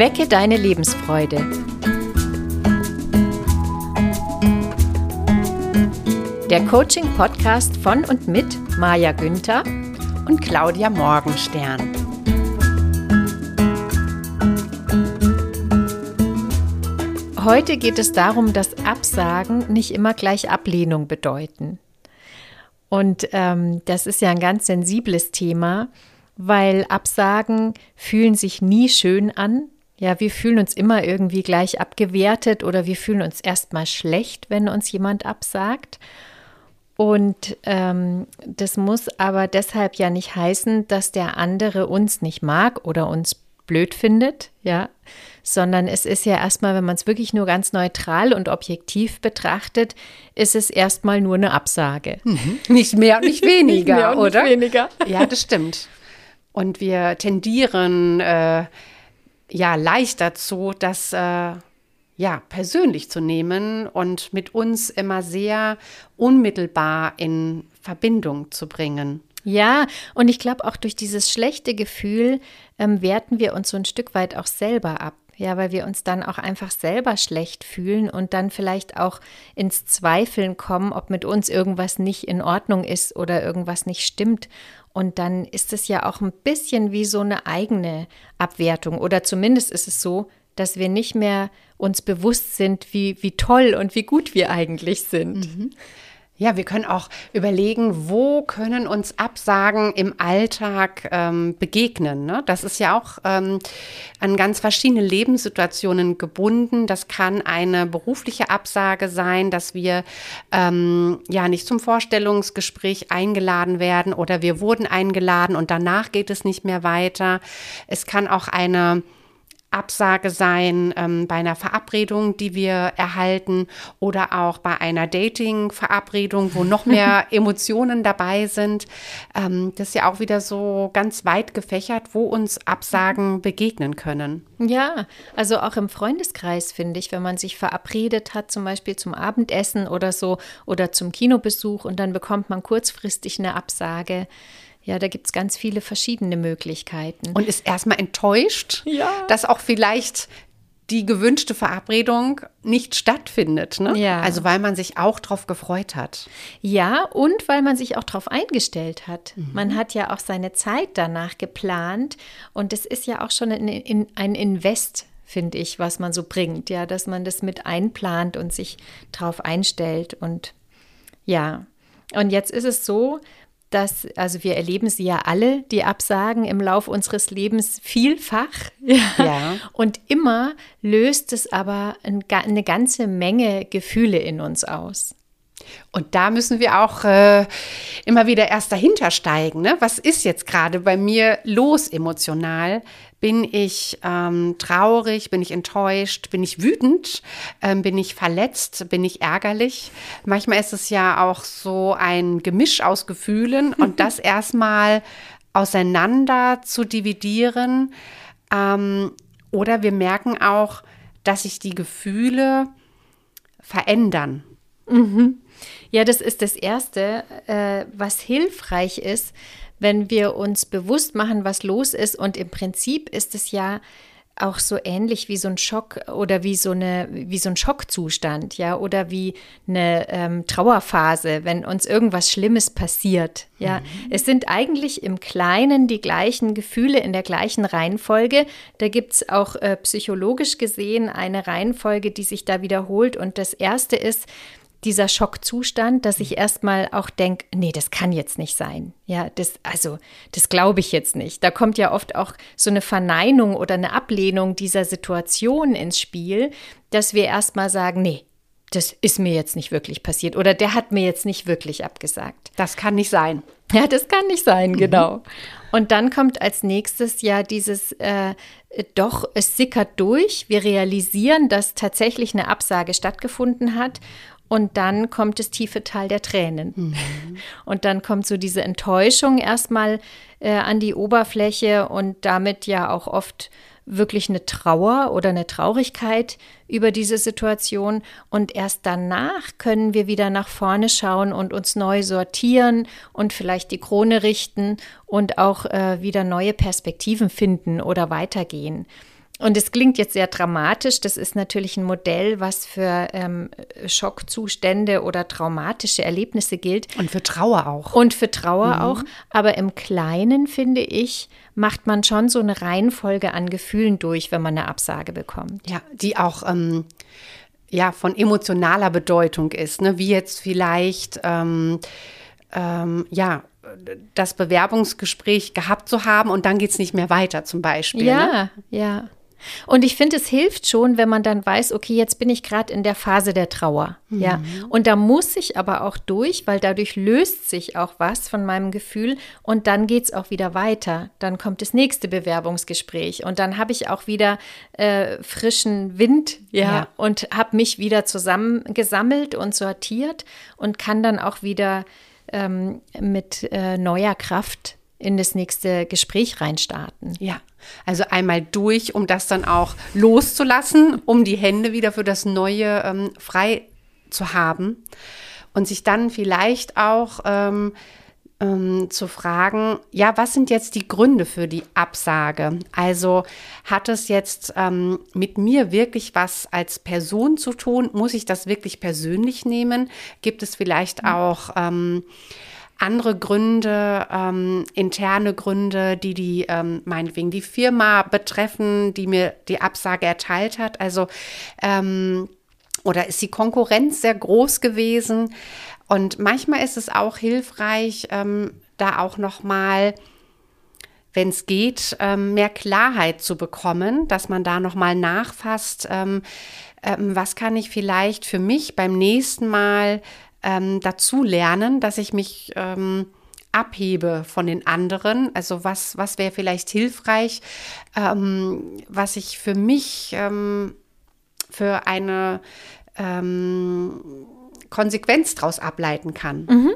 Wecke deine Lebensfreude. Der Coaching-Podcast von und mit Maja Günther und Claudia Morgenstern. Heute geht es darum, dass Absagen nicht immer gleich Ablehnung bedeuten. Und ähm, das ist ja ein ganz sensibles Thema, weil Absagen fühlen sich nie schön an. Ja, wir fühlen uns immer irgendwie gleich abgewertet oder wir fühlen uns erstmal schlecht, wenn uns jemand absagt. Und ähm, das muss aber deshalb ja nicht heißen, dass der andere uns nicht mag oder uns blöd findet, ja, sondern es ist ja erstmal, wenn man es wirklich nur ganz neutral und objektiv betrachtet, ist es erstmal nur eine Absage. Mhm. Nicht mehr und nicht weniger, nicht und oder? Nicht weniger. Ja, das stimmt. Und wir tendieren äh, ja leicht dazu, das äh, ja persönlich zu nehmen und mit uns immer sehr unmittelbar in Verbindung zu bringen. Ja, und ich glaube auch durch dieses schlechte Gefühl ähm, werten wir uns so ein Stück weit auch selber ab. Ja, weil wir uns dann auch einfach selber schlecht fühlen und dann vielleicht auch ins Zweifeln kommen, ob mit uns irgendwas nicht in Ordnung ist oder irgendwas nicht stimmt. Und dann ist es ja auch ein bisschen wie so eine eigene Abwertung. Oder zumindest ist es so, dass wir nicht mehr uns bewusst sind, wie, wie toll und wie gut wir eigentlich sind. Mhm. Ja, wir können auch überlegen, wo können uns Absagen im Alltag ähm, begegnen. Ne? Das ist ja auch ähm, an ganz verschiedene Lebenssituationen gebunden. Das kann eine berufliche Absage sein, dass wir ähm, ja nicht zum Vorstellungsgespräch eingeladen werden oder wir wurden eingeladen und danach geht es nicht mehr weiter. Es kann auch eine Absage sein ähm, bei einer Verabredung, die wir erhalten oder auch bei einer Dating-Verabredung, wo noch mehr Emotionen dabei sind. Ähm, das ist ja auch wieder so ganz weit gefächert, wo uns Absagen begegnen können. Ja, also auch im Freundeskreis finde ich, wenn man sich verabredet hat, zum Beispiel zum Abendessen oder so oder zum Kinobesuch und dann bekommt man kurzfristig eine Absage ja, da gibt es ganz viele verschiedene Möglichkeiten. Und ist erstmal enttäuscht, ja. dass auch vielleicht die gewünschte Verabredung nicht stattfindet. Ne? Ja. Also weil man sich auch darauf gefreut hat. Ja, und weil man sich auch darauf eingestellt hat. Mhm. Man hat ja auch seine Zeit danach geplant und es ist ja auch schon ein, ein Invest finde ich, was man so bringt, ja, dass man das mit einplant und sich darauf einstellt und ja. Und jetzt ist es so, dass, also wir erleben sie ja alle, die Absagen im Lauf unseres Lebens vielfach. Ja. Und immer löst es aber eine ganze Menge Gefühle in uns aus. Und da müssen wir auch äh, immer wieder erst dahinter steigen. Ne? Was ist jetzt gerade bei mir los emotional? Bin ich ähm, traurig? Bin ich enttäuscht? Bin ich wütend? Ähm, bin ich verletzt? Bin ich ärgerlich? Manchmal ist es ja auch so ein Gemisch aus Gefühlen und das erstmal auseinander zu dividieren. Ähm, oder wir merken auch, dass sich die Gefühle verändern. Mhm. Ja, das ist das Erste, äh, was hilfreich ist, wenn wir uns bewusst machen, was los ist. Und im Prinzip ist es ja auch so ähnlich wie so ein Schock oder wie so eine wie so ein Schockzustand, ja, oder wie eine ähm, Trauerphase, wenn uns irgendwas Schlimmes passiert, ja. Mhm. Es sind eigentlich im Kleinen die gleichen Gefühle in der gleichen Reihenfolge. Da gibt es auch äh, psychologisch gesehen eine Reihenfolge, die sich da wiederholt. Und das erste ist, dieser Schockzustand, dass ich erstmal auch denke, nee, das kann jetzt nicht sein. Ja, das, also, das glaube ich jetzt nicht. Da kommt ja oft auch so eine Verneinung oder eine Ablehnung dieser Situation ins Spiel, dass wir erstmal sagen, nee, das ist mir jetzt nicht wirklich passiert oder der hat mir jetzt nicht wirklich abgesagt. Das kann nicht sein. Ja, das kann nicht sein, mhm. genau. Und dann kommt als nächstes ja dieses, äh, doch, es sickert durch. Wir realisieren, dass tatsächlich eine Absage stattgefunden hat und dann kommt das tiefe Tal der Tränen. Mhm. Und dann kommt so diese Enttäuschung erstmal äh, an die Oberfläche und damit ja auch oft wirklich eine Trauer oder eine Traurigkeit über diese Situation. Und erst danach können wir wieder nach vorne schauen und uns neu sortieren und vielleicht die Krone richten und auch äh, wieder neue Perspektiven finden oder weitergehen. Und es klingt jetzt sehr dramatisch. Das ist natürlich ein Modell, was für ähm, Schockzustände oder traumatische Erlebnisse gilt. Und für Trauer auch. Und für Trauer mhm. auch. Aber im Kleinen, finde ich, macht man schon so eine Reihenfolge an Gefühlen durch, wenn man eine Absage bekommt. Ja, die auch ähm, ja, von emotionaler Bedeutung ist. Ne? Wie jetzt vielleicht, ähm, ähm, ja, das Bewerbungsgespräch gehabt zu haben und dann geht es nicht mehr weiter zum Beispiel. Ja, ne? ja. Und ich finde, es hilft schon, wenn man dann weiß, okay, jetzt bin ich gerade in der Phase der Trauer. Mhm. Ja. Und da muss ich aber auch durch, weil dadurch löst sich auch was von meinem Gefühl und dann geht es auch wieder weiter. Dann kommt das nächste Bewerbungsgespräch und dann habe ich auch wieder äh, frischen Wind, ja, ja. und habe mich wieder zusammengesammelt und sortiert und kann dann auch wieder ähm, mit äh, neuer Kraft in das nächste Gespräch reinstarten. Ja, also einmal durch, um das dann auch loszulassen, um die Hände wieder für das Neue ähm, frei zu haben und sich dann vielleicht auch ähm, ähm, zu fragen, ja, was sind jetzt die Gründe für die Absage? Also hat es jetzt ähm, mit mir wirklich was als Person zu tun? Muss ich das wirklich persönlich nehmen? Gibt es vielleicht mhm. auch ähm, andere Gründe, ähm, interne Gründe, die die ähm, meinetwegen die Firma betreffen, die mir die Absage erteilt hat. Also ähm, oder ist die Konkurrenz sehr groß gewesen? Und manchmal ist es auch hilfreich, ähm, da auch noch mal wenn es geht, ähm, mehr Klarheit zu bekommen, dass man da noch mal nachfasst, ähm, was kann ich vielleicht für mich beim nächsten Mal ähm, dazu lernen, dass ich mich ähm, abhebe von den anderen. Also was, was wäre vielleicht hilfreich, ähm, was ich für mich ähm, für eine ähm, Konsequenz daraus ableiten kann. Mhm.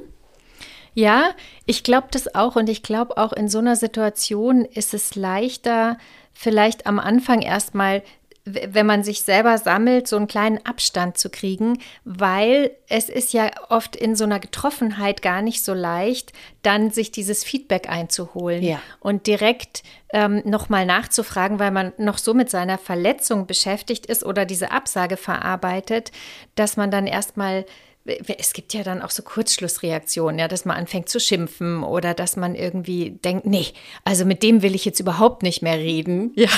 Ja, ich glaube das auch und ich glaube auch in so einer Situation ist es leichter, vielleicht am Anfang erstmal wenn man sich selber sammelt, so einen kleinen Abstand zu kriegen, weil es ist ja oft in so einer Getroffenheit gar nicht so leicht, dann sich dieses Feedback einzuholen ja. und direkt ähm, nochmal nachzufragen, weil man noch so mit seiner Verletzung beschäftigt ist oder diese Absage verarbeitet, dass man dann erstmal es gibt ja dann auch so Kurzschlussreaktionen, ja, dass man anfängt zu schimpfen oder dass man irgendwie denkt, nee, also mit dem will ich jetzt überhaupt nicht mehr reden, ja,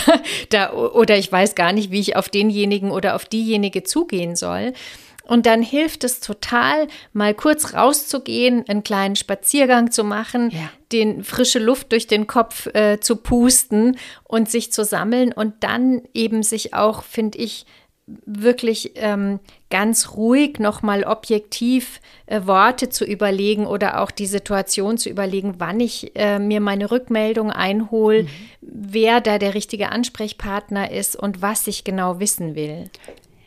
da, oder ich weiß gar nicht, wie ich auf denjenigen oder auf diejenige zugehen soll. Und dann hilft es total, mal kurz rauszugehen, einen kleinen Spaziergang zu machen, ja. den frische Luft durch den Kopf äh, zu pusten und sich zu sammeln und dann eben sich auch, finde ich, wirklich ähm, ganz ruhig nochmal objektiv äh, Worte zu überlegen oder auch die Situation zu überlegen, wann ich äh, mir meine Rückmeldung einhole, mhm. wer da der richtige Ansprechpartner ist und was ich genau wissen will.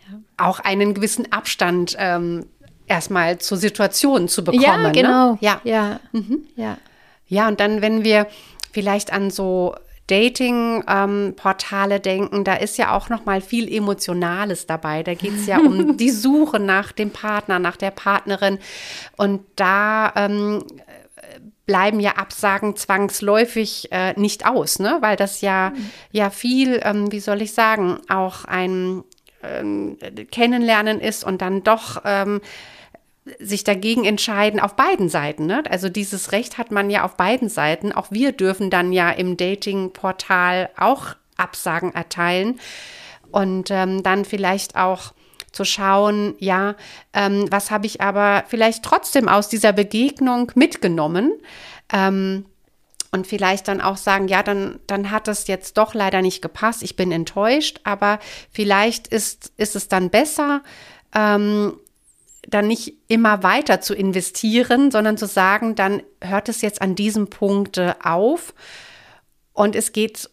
Ja. Auch einen gewissen Abstand ähm, erstmal zur Situation zu bekommen. Ja, ne? genau. Ne? Ja, ja. Mhm. ja. Ja, und dann, wenn wir vielleicht an so Dating-Portale ähm, denken, da ist ja auch noch mal viel Emotionales dabei. Da geht es ja um die Suche nach dem Partner, nach der Partnerin. Und da ähm, bleiben ja Absagen zwangsläufig äh, nicht aus, ne? weil das ja, mhm. ja viel, ähm, wie soll ich sagen, auch ein ähm, Kennenlernen ist und dann doch ähm, sich dagegen entscheiden auf beiden Seiten. Ne? Also dieses Recht hat man ja auf beiden Seiten. Auch wir dürfen dann ja im Dating-Portal auch Absagen erteilen und ähm, dann vielleicht auch zu schauen, ja, ähm, was habe ich aber vielleicht trotzdem aus dieser Begegnung mitgenommen. Ähm, und vielleicht dann auch sagen, ja, dann, dann hat es jetzt doch leider nicht gepasst, ich bin enttäuscht, aber vielleicht ist, ist es dann besser, ähm, dann nicht immer weiter zu investieren, sondern zu sagen, dann hört es jetzt an diesem Punkt auf. Und es geht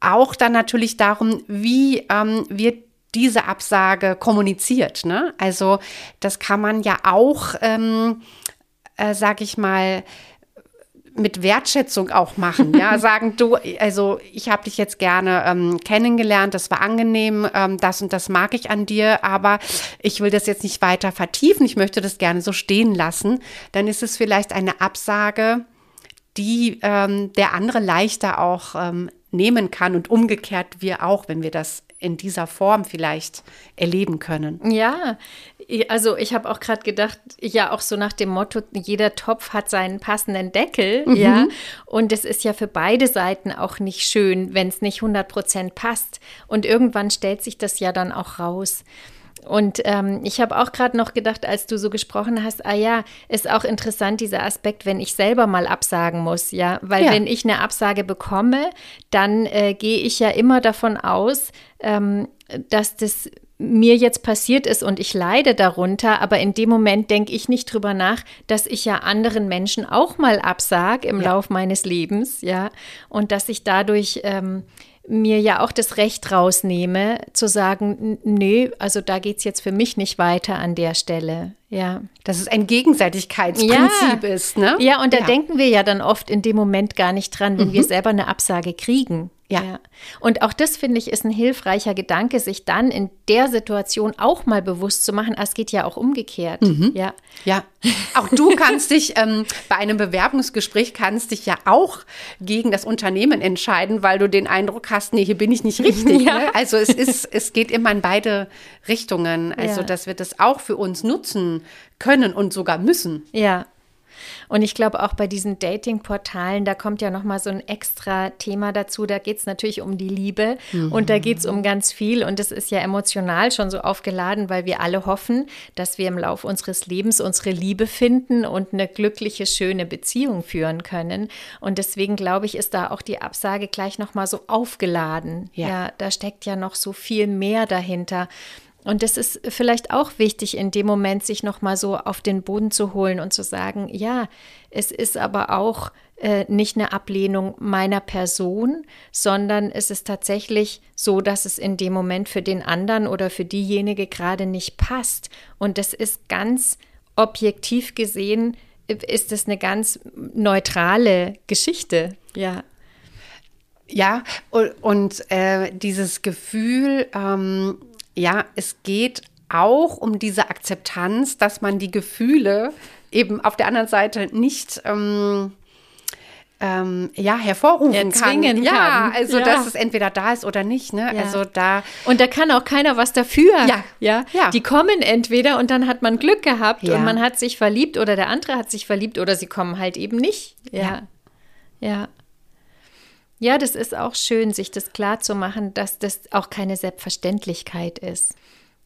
auch dann natürlich darum, wie ähm, wird diese Absage kommuniziert. Ne? Also das kann man ja auch, ähm, äh, sag ich mal, mit Wertschätzung auch machen. Ja, sagen du, also ich habe dich jetzt gerne ähm, kennengelernt, das war angenehm, ähm, das und das mag ich an dir, aber ich will das jetzt nicht weiter vertiefen, ich möchte das gerne so stehen lassen. Dann ist es vielleicht eine Absage, die ähm, der andere leichter auch ähm, nehmen kann und umgekehrt wir auch, wenn wir das in dieser Form vielleicht erleben können. Ja, also ich habe auch gerade gedacht, ja auch so nach dem Motto, jeder Topf hat seinen passenden Deckel, mhm. ja. Und es ist ja für beide Seiten auch nicht schön, wenn es nicht 100 Prozent passt. Und irgendwann stellt sich das ja dann auch raus. Und ähm, ich habe auch gerade noch gedacht, als du so gesprochen hast, ah ja, ist auch interessant dieser Aspekt, wenn ich selber mal absagen muss, ja, weil ja. wenn ich eine Absage bekomme, dann äh, gehe ich ja immer davon aus, ähm, dass das mir jetzt passiert ist und ich leide darunter, aber in dem Moment denke ich nicht drüber nach, dass ich ja anderen Menschen auch mal absag im ja. Lauf meines Lebens, ja, und dass ich dadurch ähm, mir ja auch das Recht rausnehme, zu sagen, nee, also da geht es jetzt für mich nicht weiter an der Stelle. Ja. Dass es ein Gegenseitigkeitsprinzip ja. ist, ne? Ja, und da ja. denken wir ja dann oft in dem Moment gar nicht dran, wenn mhm. wir selber eine Absage kriegen. Ja. ja. Und auch das finde ich ist ein hilfreicher Gedanke, sich dann in der Situation auch mal bewusst zu machen. Ah, es geht ja auch umgekehrt. Mhm. Ja. Ja. Auch du kannst dich ähm, bei einem Bewerbungsgespräch kannst dich ja auch gegen das Unternehmen entscheiden, weil du den Eindruck hast, nee, hier bin ich nicht richtig. ja. ne? Also es ist, es geht immer in beide Richtungen. Also, ja. dass wir das auch für uns nutzen können und sogar müssen. Ja. Und ich glaube auch bei diesen Dating-Portalen, da kommt ja nochmal so ein extra Thema dazu. Da geht es natürlich um die Liebe mhm. und da geht es um ganz viel. Und es ist ja emotional schon so aufgeladen, weil wir alle hoffen, dass wir im Laufe unseres Lebens unsere Liebe finden und eine glückliche, schöne Beziehung führen können. Und deswegen glaube ich, ist da auch die Absage gleich nochmal so aufgeladen. Ja. ja, da steckt ja noch so viel mehr dahinter. Und das ist vielleicht auch wichtig, in dem Moment sich nochmal so auf den Boden zu holen und zu sagen, ja, es ist aber auch äh, nicht eine Ablehnung meiner Person, sondern es ist tatsächlich so, dass es in dem Moment für den anderen oder für diejenige gerade nicht passt. Und das ist ganz objektiv gesehen, ist es eine ganz neutrale Geschichte, ja. Ja, und, und äh, dieses Gefühl, ähm, ja, es geht auch um diese Akzeptanz, dass man die Gefühle eben auf der anderen Seite nicht ähm, ähm, ja, hervorrufen Erzwingen kann. Ja, also ja. dass es entweder da ist oder nicht. Ne? Ja. Also da und da kann auch keiner was dafür. Ja. ja, ja. Die kommen entweder und dann hat man Glück gehabt und man hat sich verliebt oder der andere hat sich verliebt oder sie kommen halt eben nicht. Ja, ja. Ja, das ist auch schön, sich das klar zu machen, dass das auch keine Selbstverständlichkeit ist.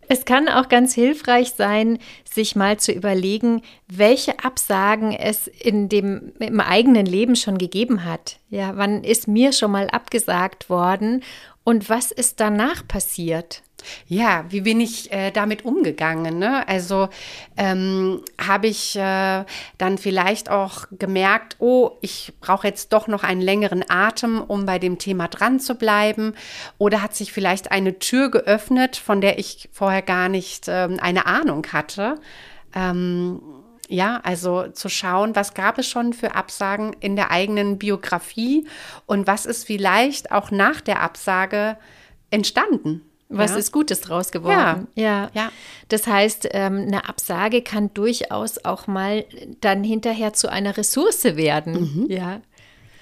Es kann auch ganz hilfreich sein, sich mal zu überlegen, welche Absagen es in dem im eigenen Leben schon gegeben hat. Ja, wann ist mir schon mal abgesagt worden und was ist danach passiert? Ja, wie bin ich äh, damit umgegangen? Ne? Also ähm, habe ich äh, dann vielleicht auch gemerkt, oh, ich brauche jetzt doch noch einen längeren Atem, um bei dem Thema dran zu bleiben. Oder hat sich vielleicht eine Tür geöffnet, von der ich vorher gar nicht ähm, eine Ahnung hatte? Ähm, ja, also zu schauen, was gab es schon für Absagen in der eigenen Biografie und was ist vielleicht auch nach der Absage entstanden. Was ja. ist Gutes draus geworden? Ja. ja. ja. Das heißt, ähm, eine Absage kann durchaus auch mal dann hinterher zu einer Ressource werden. Mhm. Ja.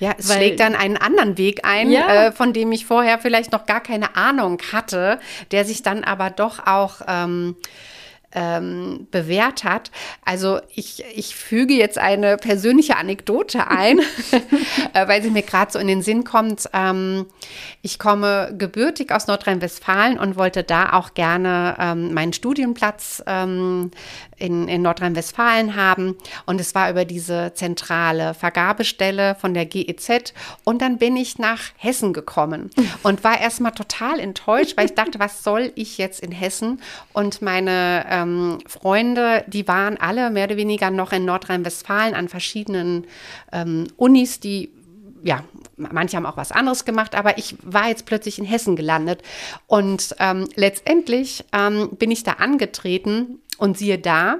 Ja, es Weil, schlägt dann einen anderen Weg ein, ja. äh, von dem ich vorher vielleicht noch gar keine Ahnung hatte, der sich dann aber doch auch ähm, ähm, bewährt hat. Also ich, ich füge jetzt eine persönliche Anekdote ein, äh, weil sie mir gerade so in den Sinn kommt. Ähm, ich komme gebürtig aus Nordrhein-Westfalen und wollte da auch gerne ähm, meinen Studienplatz ähm, in, in Nordrhein-Westfalen haben. Und es war über diese zentrale Vergabestelle von der GEZ. Und dann bin ich nach Hessen gekommen und war erstmal total enttäuscht, weil ich dachte, was soll ich jetzt in Hessen? Und meine ähm, Freunde, die waren alle mehr oder weniger noch in Nordrhein-Westfalen an verschiedenen ähm, Unis, die ja, manche haben auch was anderes gemacht, aber ich war jetzt plötzlich in Hessen gelandet. Und ähm, letztendlich ähm, bin ich da angetreten und siehe da,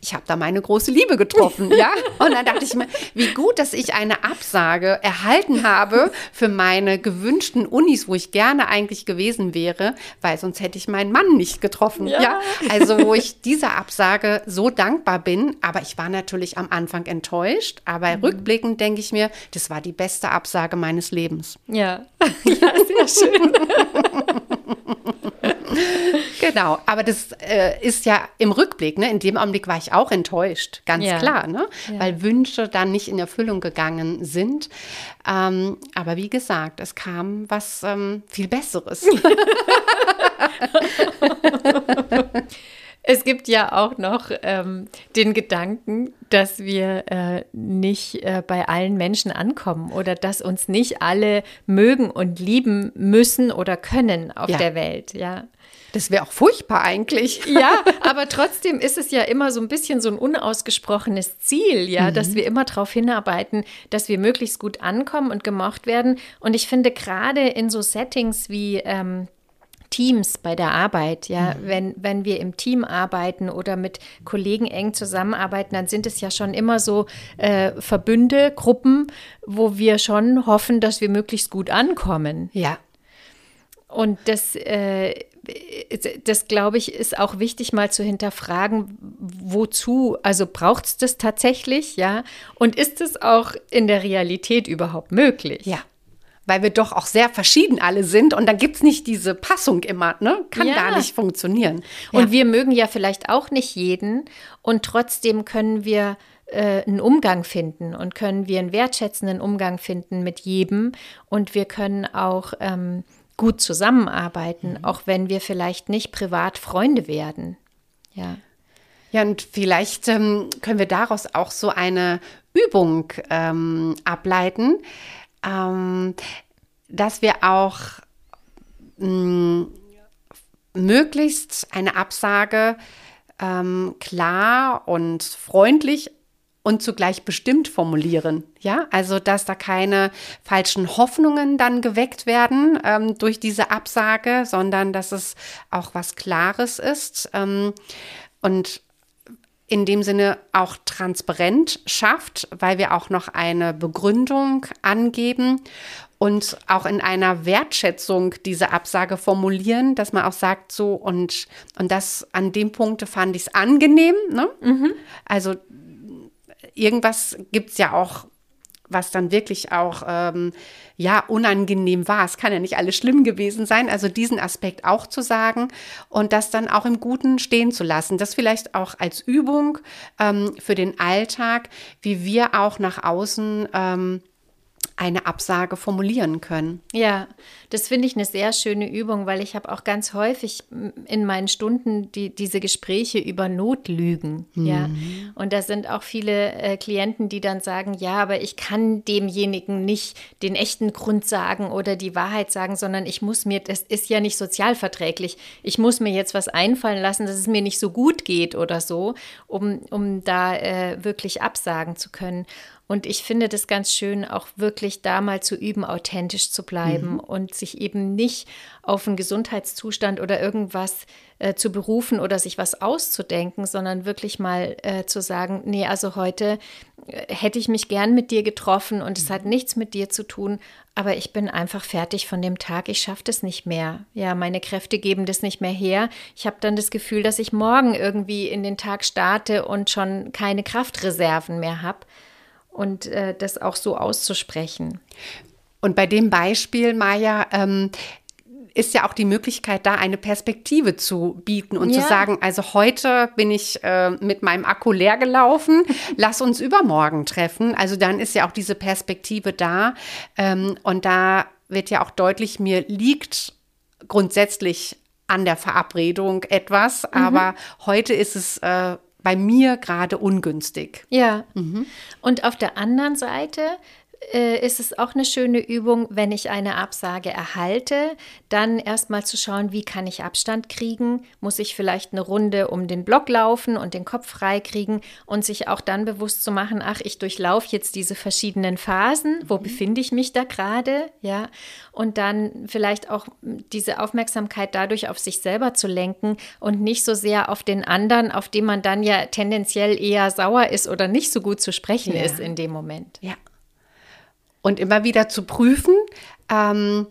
ich habe da meine große Liebe getroffen, ja. Und dann dachte ich mir, wie gut, dass ich eine Absage erhalten habe für meine gewünschten Unis, wo ich gerne eigentlich gewesen wäre, weil sonst hätte ich meinen Mann nicht getroffen, ja. ja? Also wo ich dieser Absage so dankbar bin, aber ich war natürlich am Anfang enttäuscht, aber mhm. rückblickend denke ich mir, das war die beste Absage meines Lebens. Ja, ja sehr schön. genau, aber das äh, ist ja im Rückblick, ne? in dem Augenblick war ich auch enttäuscht, ganz ja. klar, ne? Ja. weil Wünsche dann nicht in Erfüllung gegangen sind. Ähm, aber wie gesagt, es kam was ähm, viel Besseres. Es gibt ja auch noch ähm, den Gedanken, dass wir äh, nicht äh, bei allen Menschen ankommen oder dass uns nicht alle mögen und lieben müssen oder können auf ja. der Welt. Ja. Das wäre auch furchtbar eigentlich. Ja, aber trotzdem ist es ja immer so ein bisschen so ein unausgesprochenes Ziel, ja, mhm. dass wir immer darauf hinarbeiten, dass wir möglichst gut ankommen und gemocht werden. Und ich finde gerade in so Settings wie ähm, Teams bei der Arbeit, ja, mhm. wenn, wenn wir im Team arbeiten oder mit Kollegen eng zusammenarbeiten, dann sind es ja schon immer so äh, Verbünde, Gruppen, wo wir schon hoffen, dass wir möglichst gut ankommen. Ja. Und das äh, das glaube ich, ist auch wichtig, mal zu hinterfragen, wozu, also braucht es das tatsächlich, ja? Und ist es auch in der Realität überhaupt möglich? Ja. Weil wir doch auch sehr verschieden alle sind und da gibt es nicht diese Passung immer, ne? Kann ja. gar nicht funktionieren. Und ja. wir mögen ja vielleicht auch nicht jeden und trotzdem können wir äh, einen Umgang finden und können wir einen wertschätzenden Umgang finden mit jedem und wir können auch ähm, gut zusammenarbeiten, mhm. auch wenn wir vielleicht nicht privat Freunde werden. Ja. Ja, und vielleicht ähm, können wir daraus auch so eine Übung ähm, ableiten, ähm, dass wir auch mh, mm, möglichst eine Absage ähm, klar und freundlich und zugleich bestimmt formulieren. Ja, also dass da keine falschen Hoffnungen dann geweckt werden ähm, durch diese Absage, sondern dass es auch was Klares ist ähm, und in dem Sinne auch transparent schafft, weil wir auch noch eine Begründung angeben und auch in einer Wertschätzung diese Absage formulieren, dass man auch sagt so und und das an dem Punkte fand ich es angenehm. Ne? Mhm. Also irgendwas gibt es ja auch, was dann wirklich auch ähm, ja unangenehm war. Es kann ja nicht alles schlimm gewesen sein. Also diesen Aspekt auch zu sagen und das dann auch im Guten stehen zu lassen. Das vielleicht auch als Übung ähm, für den Alltag, wie wir auch nach außen ähm, eine Absage formulieren können. Ja, das finde ich eine sehr schöne Übung, weil ich habe auch ganz häufig in meinen Stunden die, diese Gespräche über Notlügen. Mhm. Ja, und da sind auch viele äh, Klienten, die dann sagen, ja, aber ich kann demjenigen nicht den echten Grund sagen oder die Wahrheit sagen, sondern ich muss mir, das ist ja nicht sozialverträglich. Ich muss mir jetzt was einfallen lassen, dass es mir nicht so gut geht oder so, um, um da äh, wirklich absagen zu können. Und ich finde das ganz schön, auch wirklich da mal zu üben, authentisch zu bleiben mhm. und sich eben nicht auf einen Gesundheitszustand oder irgendwas äh, zu berufen oder sich was auszudenken, sondern wirklich mal äh, zu sagen, nee, also heute äh, hätte ich mich gern mit dir getroffen und es hat mhm. nichts mit dir zu tun, aber ich bin einfach fertig von dem Tag, ich schaffe das nicht mehr. Ja, meine Kräfte geben das nicht mehr her. Ich habe dann das Gefühl, dass ich morgen irgendwie in den Tag starte und schon keine Kraftreserven mehr habe und äh, das auch so auszusprechen. Und bei dem Beispiel, Maja, ähm, ist ja auch die Möglichkeit da, eine Perspektive zu bieten und ja. zu sagen, also heute bin ich äh, mit meinem Akku leer gelaufen, lass uns übermorgen treffen. Also dann ist ja auch diese Perspektive da. Ähm, und da wird ja auch deutlich, mir liegt grundsätzlich an der Verabredung etwas, mhm. aber heute ist es äh, bei mir gerade ungünstig. Ja. Mhm. Und auf der anderen Seite äh, ist es auch eine schöne Übung, wenn ich eine Absage erhalte, dann erstmal zu schauen, wie kann ich Abstand kriegen? Muss ich vielleicht eine Runde um den Block laufen und den Kopf frei kriegen und sich auch dann bewusst zu machen, ach, ich durchlaufe jetzt diese verschiedenen Phasen, wo mhm. befinde ich mich da gerade, ja? Und dann vielleicht auch diese Aufmerksamkeit dadurch auf sich selber zu lenken und nicht so sehr auf den anderen, auf dem man dann ja tendenziell eher sauer ist oder nicht so gut zu sprechen ja. ist in dem Moment. Ja und immer wieder zu prüfen, ähm,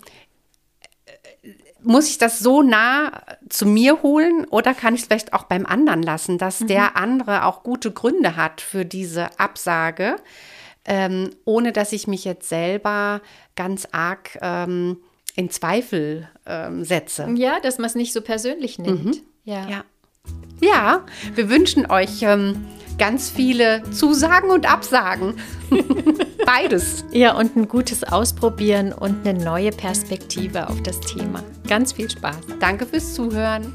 muss ich das so nah zu mir holen oder kann ich es vielleicht auch beim anderen lassen, dass mhm. der andere auch gute Gründe hat für diese Absage, ähm, ohne dass ich mich jetzt selber ganz arg ähm, in Zweifel ähm, setze. Ja, dass man es nicht so persönlich nimmt. Mhm. Ja. ja. Ja, wir wünschen euch ähm, ganz viele Zusagen und Absagen. Beides. Ja, und ein gutes Ausprobieren und eine neue Perspektive auf das Thema. Ganz viel Spaß. Danke fürs Zuhören.